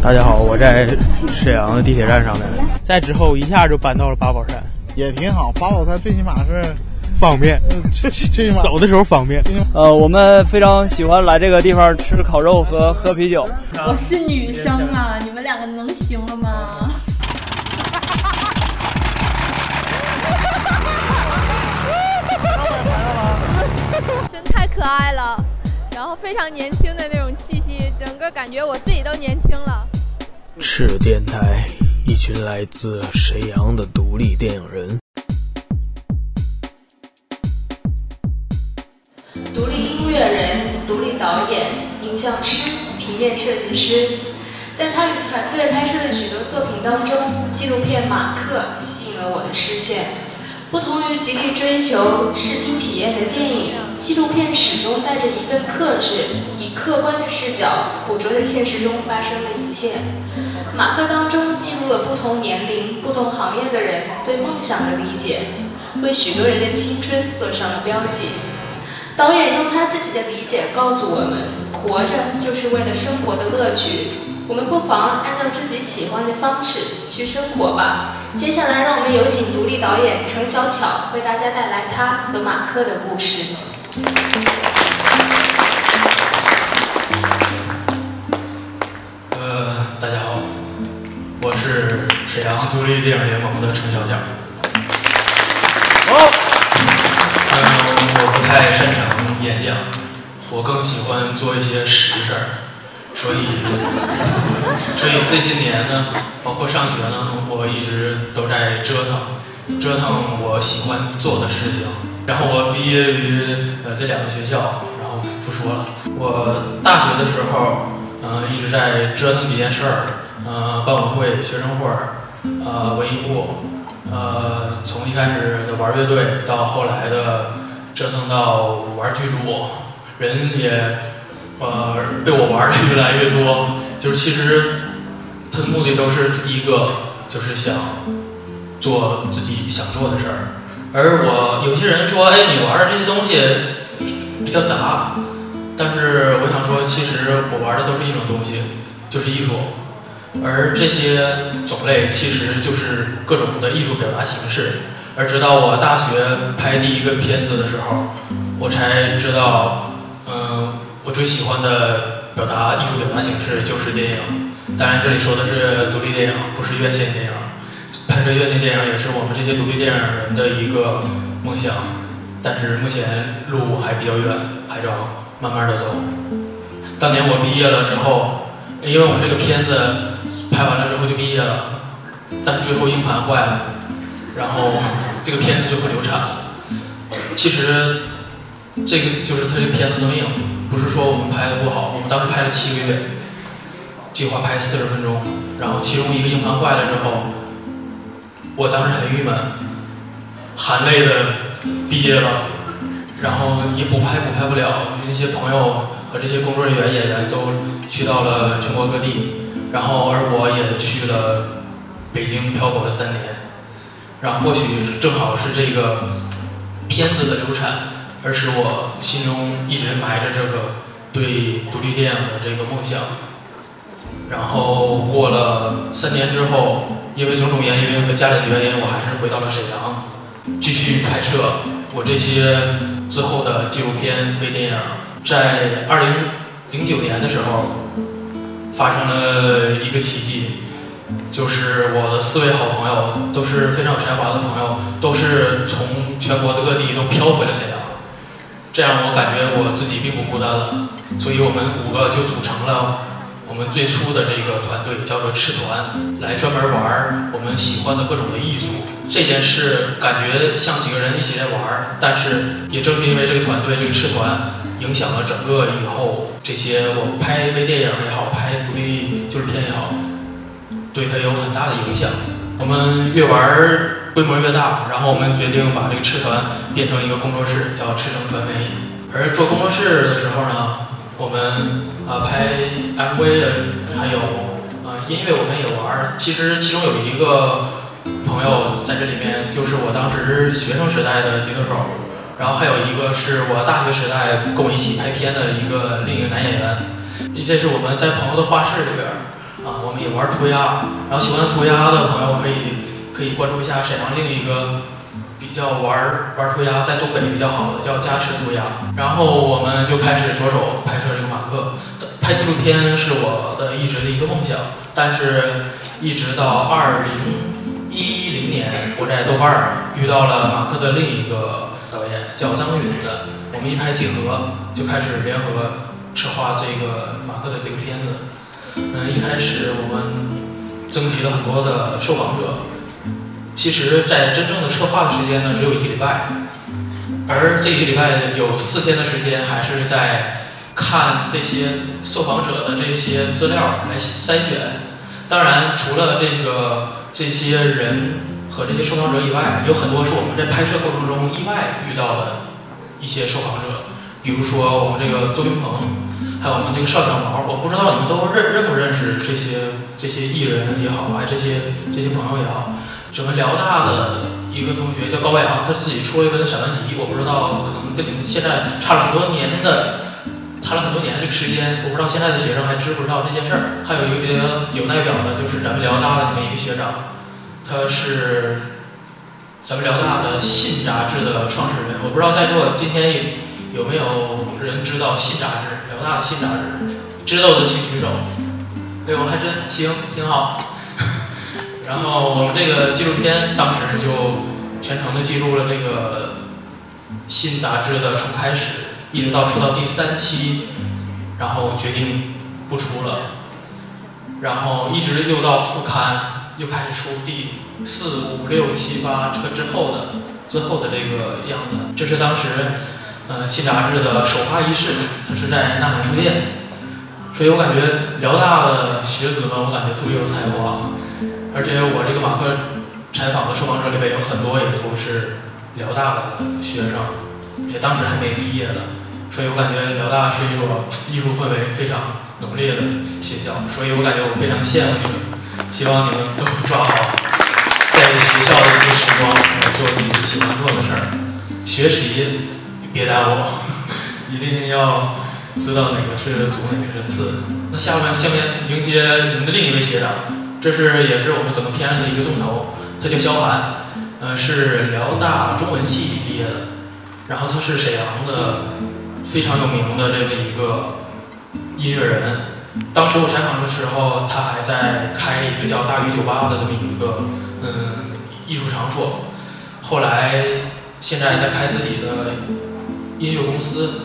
大家好，我在沈阳的地铁站上面，在之后一下就搬到了八宝山，也挺好。八宝山最起码是方便，最最起码走的时候方便。呃，我们非常喜欢来这个地方吃烤肉和喝啤酒。我是女生啊，你们两个能行了吗？真太可爱了，然后非常年轻的那种气息，整个感觉我自己都年轻了。赤电台，一群来自沈阳的独立电影人，独立音乐人、独立导演、影像师、平面设计师，在他与团队拍摄的许多作品当中，纪录片《马克》吸引了我的视线。不同于极力追求视听体验的电影，纪录片始终带着一份克制，以客观的视角捕捉着现实中发生的一切。马克当中记录了不同年龄、不同行业的人对梦想的理解，为许多人的青春做上了标记。导演用他自己的理解告诉我们：活着就是为了生活的乐趣。我们不妨按照自己喜欢的方式去生活吧。接下来，让我们有请独立导演程小巧为大家带来他和马克的故事。呃，大家好，我是沈阳独立电影联盟的程小巧。好。嗯，我不太擅长演讲，我更喜欢做一些实事儿。所以，所以这些年呢，包括上学呢，我一直都在折腾，折腾我喜欢做的事情。然后我毕业于呃这两个学校，然后不说了。我大学的时候，嗯，一直在折腾几件事儿，呃，办委会、学生会儿，呃，文艺部，呃，从一开始的玩乐队，到后来的折腾到玩剧组，人也。呃，被我玩的越来越多，就是其实他的目的都是一个，就是想做自己想做的事儿。而我有些人说，哎，你玩的这些东西比较杂，但是我想说，其实我玩的都是一种东西，就是艺术。而这些种类其实就是各种的艺术表达形式。而直到我大学拍第一个片子的时候，我才知道，嗯。我最喜欢的表达艺术表达形式就是电影，当然这里说的是独立电影，不是院线电影。拍摄院线电影也是我们这些独立电影人的一个梦想，但是目前路还比较远，还着慢慢的走。当年我毕业了之后，因为我们这个片子拍完了之后就毕业了，但是最后硬盘坏了，然后这个片子最后流产了。其实这个就是他这个片子的硬。不是说我们拍的不好，我们当时拍了七个月，计划拍四十分钟，然后其中一个硬盘坏了之后，我当时很郁闷，含泪的毕业了，然后也补拍补拍不了，那些朋友和这些工作人员演员都去到了全国各地，然后而我也去了北京漂泊了三年，然后或许正好是这个片子的流产。而使我心中一直埋着这个对独立电影的这个梦想。然后过了三年之后，因为种种原因和家里的原因，我还是回到了沈阳，继续拍摄我这些之后的纪录片微电影。在二零零九年的时候，发生了一个奇迹，就是我的四位好朋友都是非常有才华的朋友，都是从全国的各地都飘回了沈阳。这样我感觉我自己并不孤单了，所以我们五个就组成了我们最初的这个团队，叫做赤团，来专门玩我们喜欢的各种的艺术。这件事感觉像几个人一起在玩，但是也正是因为这个团队这个赤团，影响了整个以后这些我拍微电影也好，拍独立纪录片也好，对它有很大的影响。我们越玩。规模越大，然后我们决定把这个赤团变成一个工作室，叫赤城传媒。而做工作室的时候呢，我们啊拍 MV 还有啊音乐我们也玩。其实其中有一个朋友在这里面，就是我当时学生时代的吉他手。然后还有一个是我大学时代跟我一起拍片的一个另一个男演员。这是我们在朋友的画室里边啊，我们也玩涂鸦，然后喜欢涂鸦的朋友可以可以关注一下沈阳另一个比较玩玩涂鸦在东北比较好的叫加持涂鸦，然后我们就开始着手拍拍纪录片是我的一直的一个梦想，但是一直到二零一零年，我在豆瓣遇到了马克的另一个导演，叫张允的。我们一拍即合，就开始联合策划这个马克的这个片子。嗯，一开始我们征集了很多的受访者，其实，在真正的策划的时间呢，只有一个礼拜，而这一个礼拜有四天的时间还是在。看这些受访者的这些资料来筛选，当然除了这个这些人和这些受访者以外，有很多是我们在拍摄过程中意外遇到的一些受访者，比如说我们这个周云鹏，还有我们这个邵小毛，我不知道你们都认认不认识这些这些艺人也好，还这些这些朋友也好，我们辽大的一个同学叫高阳，他自己出了一本散文集，我不知道可能跟你们现在差了很多年的。谈了很多年的这个时间，我不知道现在的学生还知不知道这件事儿。还有一个比较有代表的，就是咱们辽大的这么一个学长，他是咱们辽大的《信》杂志的创始人。我不知道在座今天有没有人知道《信》杂志？辽大的《信》杂志，知道的请举手。哎呦，还真行，挺好。然后我们这个纪录片当时就全程的记录了这个《信》杂志的从开始。一直到出到第三期，然后决定不出了，然后一直又到复刊，又开始出第四五六七八这之后的最后的这个样子。这是当时呃新杂志的首发仪式，它是在呐喊书店，所以我感觉辽大的学子们，我感觉特别有才华，而且我这个马克采访的受访者里边有很多也都是辽大的学生。也当时还没毕业呢，所以我感觉辽大是一所艺术氛围非常浓烈的学校，所以我感觉我非常羡慕你们，希望你们都抓好在学校的这些时光，来做自己喜欢做的事儿，学习别耽误，一定要知道哪个是主，哪个是次。那下面下面迎接你们的另一位学长，这是也是我们整个片子的一个重头，他叫肖寒，呃，是辽大中文系毕业的。然后他是沈阳的非常有名的这么一个音乐人。当时我采访的时候，他还在开一个叫大鱼酒吧的这么一个嗯艺术场所。后来现在在开自己的音乐公司。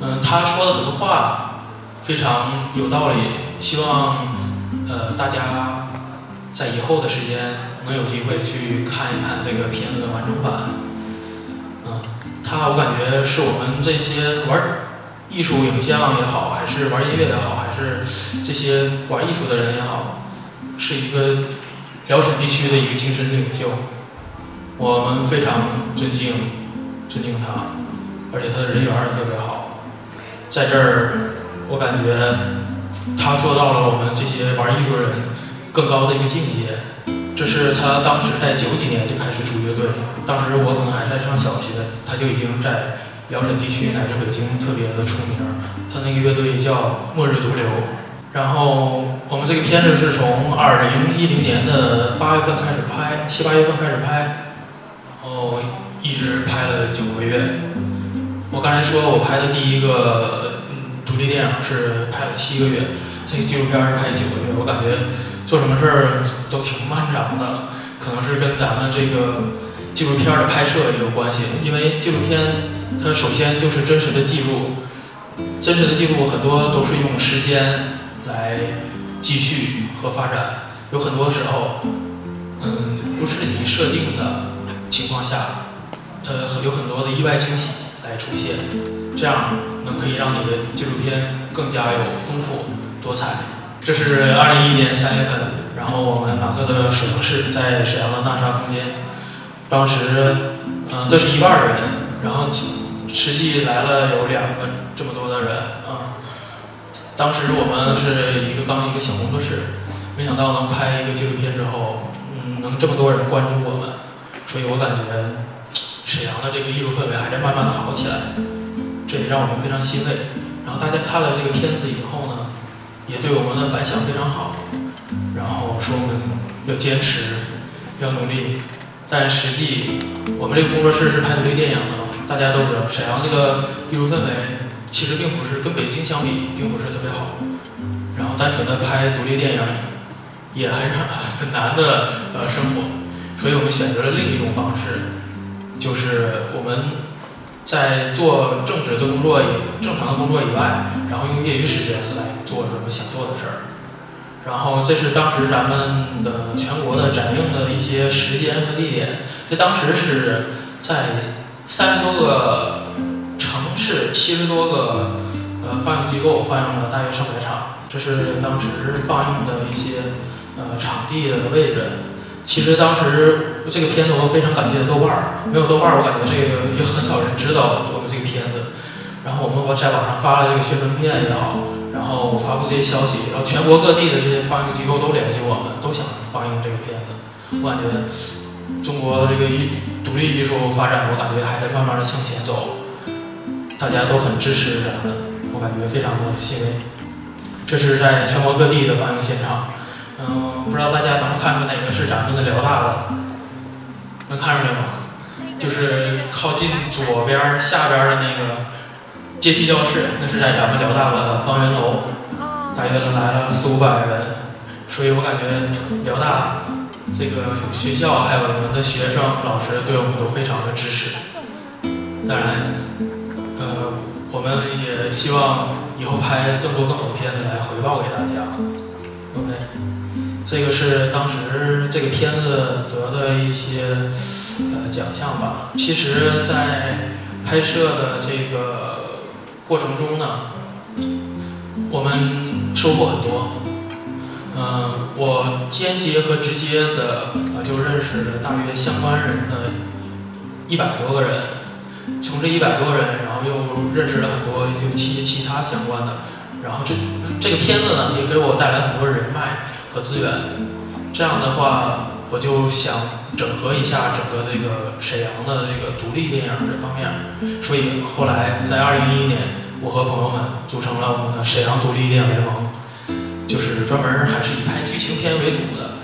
嗯，他说的很多话非常有道理。希望呃大家在以后的时间能有机会去看一看这个片子的完整版。他我感觉是我们这些玩艺术影像也好，还是玩音乐也好，还是这些玩艺术的人也好，是一个辽沈地区的一个精神领袖。我们非常尊敬尊敬他，而且他的人缘也特别好。在这儿，我感觉他做到了我们这些玩艺术人更高的一个境界。这是他当时在九几年就开始组乐队，当时我可能还在上小学，他就已经在辽沈地区乃至北京特别的出名。他那个乐队叫末日毒瘤。然后我们这个片子是从二零一零年的八月份开始拍，七八月份开始拍，然后一直拍了九个月。我刚才说我拍的第一个独立电影是拍了七个月，这个纪录片是拍九个月，我感觉。做什么事儿都挺漫长的，可能是跟咱们这个纪录片的拍摄也有关系。因为纪录片它首先就是真实的记录，真实的记录很多都是用时间来继续和发展。有很多时候，嗯，不是你设定的情况下，它有很多的意外惊喜来出现，这样能可以让你的纪录片更加有丰富多彩。这是二零一一年三月份，然后我们马克的摄影室在沈阳的纳沙空间。当时，嗯，这是一半人，然后实际来了有两个这么多的人啊。当时我们是一个刚一个小工作室，没想到能拍一个纪录片之后，嗯，能这么多人关注我们，所以我感觉沈阳的这个艺术氛围还在慢慢的好起来，这也让我们非常欣慰。然后大家看了这个片子以后呢？也对我们的反响非常好，然后说我们要坚持，要努力。但实际我们这个工作室是拍独立电影的嘛，大家都知道，沈阳这个艺术氛围其实并不是跟北京相比，并不是特别好。然后单纯的拍独立电影也很很难的呃生活，所以我们选择了另一种方式，就是我们在做正职的工作、正常的工作以外，然后用业余时间来做什么想做的事儿。然后这是当时咱们的全国的展映的一些时间和地点，这当时是在三十多个城市、七十多个呃放映机构放映了大约上百场，这是当时放映的一些呃场地的位置。其实当时这个片子我非常感谢豆瓣儿，没有豆瓣儿，我感觉这个也很少人知道我做的这个片子。然后我们我在网上发了这个宣传片也好。然后发布这些消息，然后全国各地的这些放映机构都联系我们，都想放映这个片子。我感觉中国这个艺独立艺术发展，我感觉还在慢慢的向前走，大家都很支持咱们，我感觉非常的欣慰。这是在全国各地的放映现场，嗯，不知道大家能看出哪个是咱们的辽大的？能看出来吗？就是靠近左边下边的那个。阶梯教室，那是在咱们辽大的方圆楼，大约来了四五百人，所以我感觉辽大这个学校还有我们的学生、老师对我们都非常的支持。当然，呃，我们也希望以后拍更多更好的片子来回报给大家。OK，这个是当时这个片子得的一些呃奖项吧。其实，在拍摄的这个。过程中呢，我们收获很多。嗯，我间接和直接的就认识了大约相关人的一百多个人。从这一百多人，然后又认识了很多有其其他相关的。然后这这个片子呢，也给我带来很多人脉和资源。这样的话，我就想整合一下整个这个沈阳的这个独立电影这方面。所以后来在二零一一年。我和朋友们组成了我们的沈阳独立电影联盟，就是专门还是以拍剧情片为主的。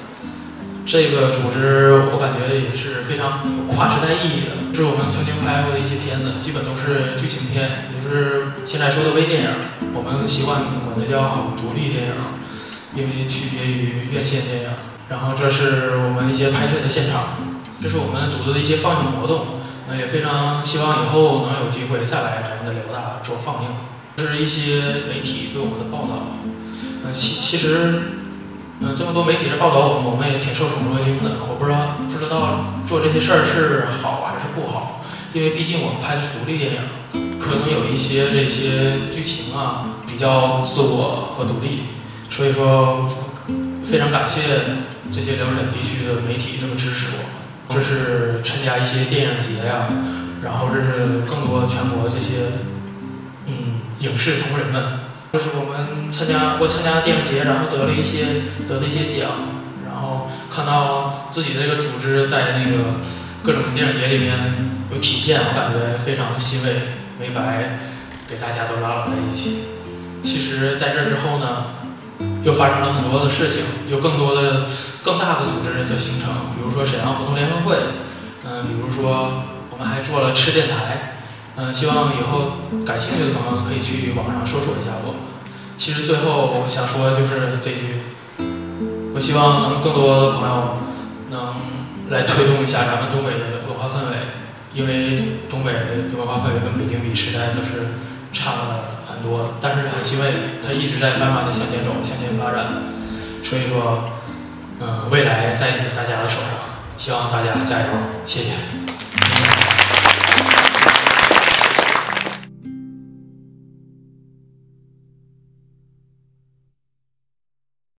这个组织我感觉也是非常有跨时代意义的。是我们曾经拍过的一些片子，基本都是剧情片，也就是现在说的微电影。我们习惯管它叫独立电影，因为区别于院线电影。然后这是我们一些拍摄的现场，这是我们组织的一些放映活动。那也非常希望以后能有机会再来咱们的辽大做放映。这是一些媒体对我们的报道。嗯，其其实，嗯，这么多媒体的报道，我我们也挺受宠若惊的。我不知道不知道做这些事儿是好还是不好，因为毕竟我们拍的是独立电影，可能有一些这些剧情啊比较自我和独立，所以说非常感谢这些辽沈地区的媒体这么支持我。这是参加一些电影节呀，然后这是更多全国这些嗯影视同仁们，这是我们参加我参加电影节，然后得了一些得了一些奖，然后看到自己的这个组织在那个各种电影节里面有体现，我感觉非常欣慰，没白给大家都拉拢在一起。其实在这之后呢。又发生了很多的事情，有更多的、更大的组织的形成，比如说沈阳活动联合会，嗯，比如说我们还做了吃电台，嗯，希望以后感兴趣的朋友可以去网上搜索一下我。其实最后我想说就是这句，我希望能更多的朋友能来推动一下咱们东北的文化氛围，因为东北的文化氛围跟北京比实在都是差了。很多，但是很欣慰，他一直在慢慢的向前走，向前发展。所以说，嗯，未来在你们大家的手上，希望大家加油，谢谢。